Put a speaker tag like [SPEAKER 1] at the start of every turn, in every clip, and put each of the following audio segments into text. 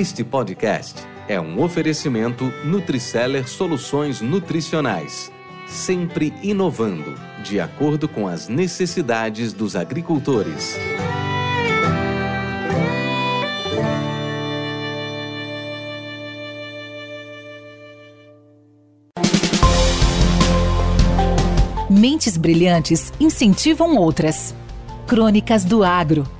[SPEAKER 1] Este podcast é um oferecimento Nutriceller Soluções Nutricionais, sempre inovando, de acordo com as necessidades dos agricultores.
[SPEAKER 2] Mentes brilhantes incentivam outras. Crônicas do Agro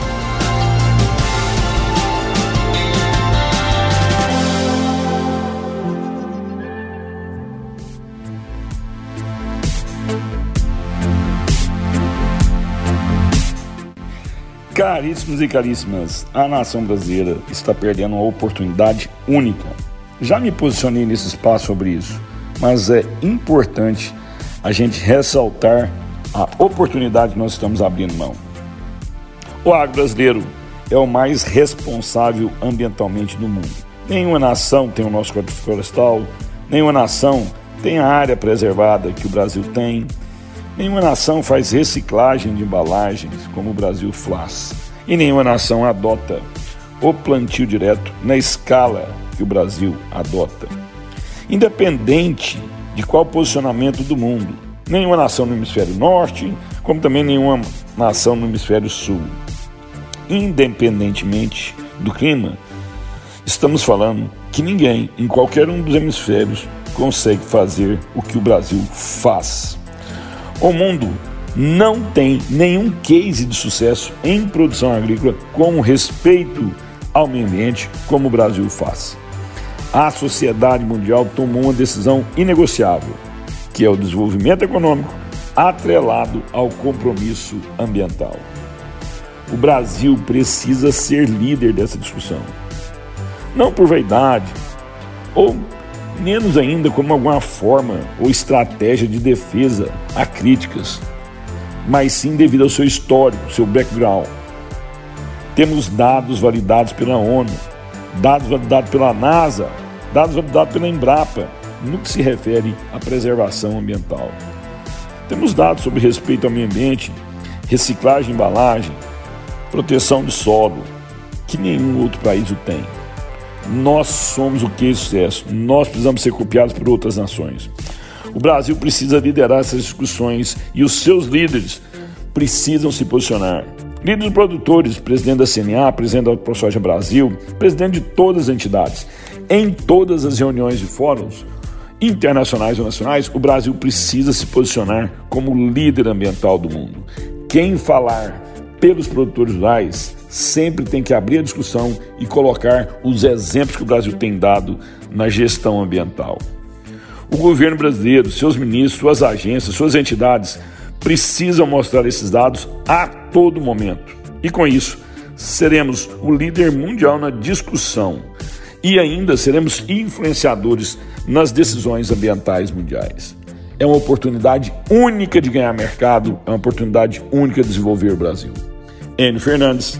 [SPEAKER 3] Caríssimos e caríssimas, a nação brasileira está perdendo uma oportunidade única. Já me posicionei nesse espaço sobre isso, mas é importante a gente ressaltar a oportunidade que nós estamos abrindo mão. O agro brasileiro é o mais responsável ambientalmente do mundo. Nenhuma nação tem o nosso código florestal, nenhuma nação tem a área preservada que o Brasil tem, Nenhuma nação faz reciclagem de embalagens como o Brasil faz. E nenhuma nação adota o plantio direto na escala que o Brasil adota. Independente de qual posicionamento do mundo, nenhuma nação no hemisfério norte, como também nenhuma nação no hemisfério sul. Independentemente do clima, estamos falando que ninguém em qualquer um dos hemisférios consegue fazer o que o Brasil faz. O mundo não tem nenhum case de sucesso em produção agrícola com respeito ao meio ambiente como o Brasil faz. A sociedade mundial tomou uma decisão inegociável, que é o desenvolvimento econômico atrelado ao compromisso ambiental. O Brasil precisa ser líder dessa discussão. Não por vaidade ou menos ainda como alguma forma ou estratégia de defesa a críticas, mas sim devido ao seu histórico, seu background. Temos dados validados pela ONU, dados validados pela NASA, dados validados pela Embrapa, no que se refere à preservação ambiental. Temos dados sobre respeito ao meio ambiente, reciclagem de embalagem, proteção do solo, que nenhum outro país o tem. Nós somos o que sucesso. Nós precisamos ser copiados por outras nações. O Brasil precisa liderar essas discussões e os seus líderes precisam se posicionar. Líderes produtores, presidente da CNA, presidente da ProSoja Brasil, presidente de todas as entidades, em todas as reuniões de fóruns internacionais ou nacionais, o Brasil precisa se posicionar como líder ambiental do mundo. Quem falar pelos produtores rurais sempre tem que abrir a discussão e colocar os exemplos que o Brasil tem dado na gestão ambiental. O governo brasileiro, seus ministros, suas agências, suas entidades precisam mostrar esses dados a todo momento. E com isso, seremos o líder mundial na discussão e ainda seremos influenciadores nas decisões ambientais mundiais. É uma oportunidade única de ganhar mercado, é uma oportunidade única de desenvolver o Brasil. N. Fernandes,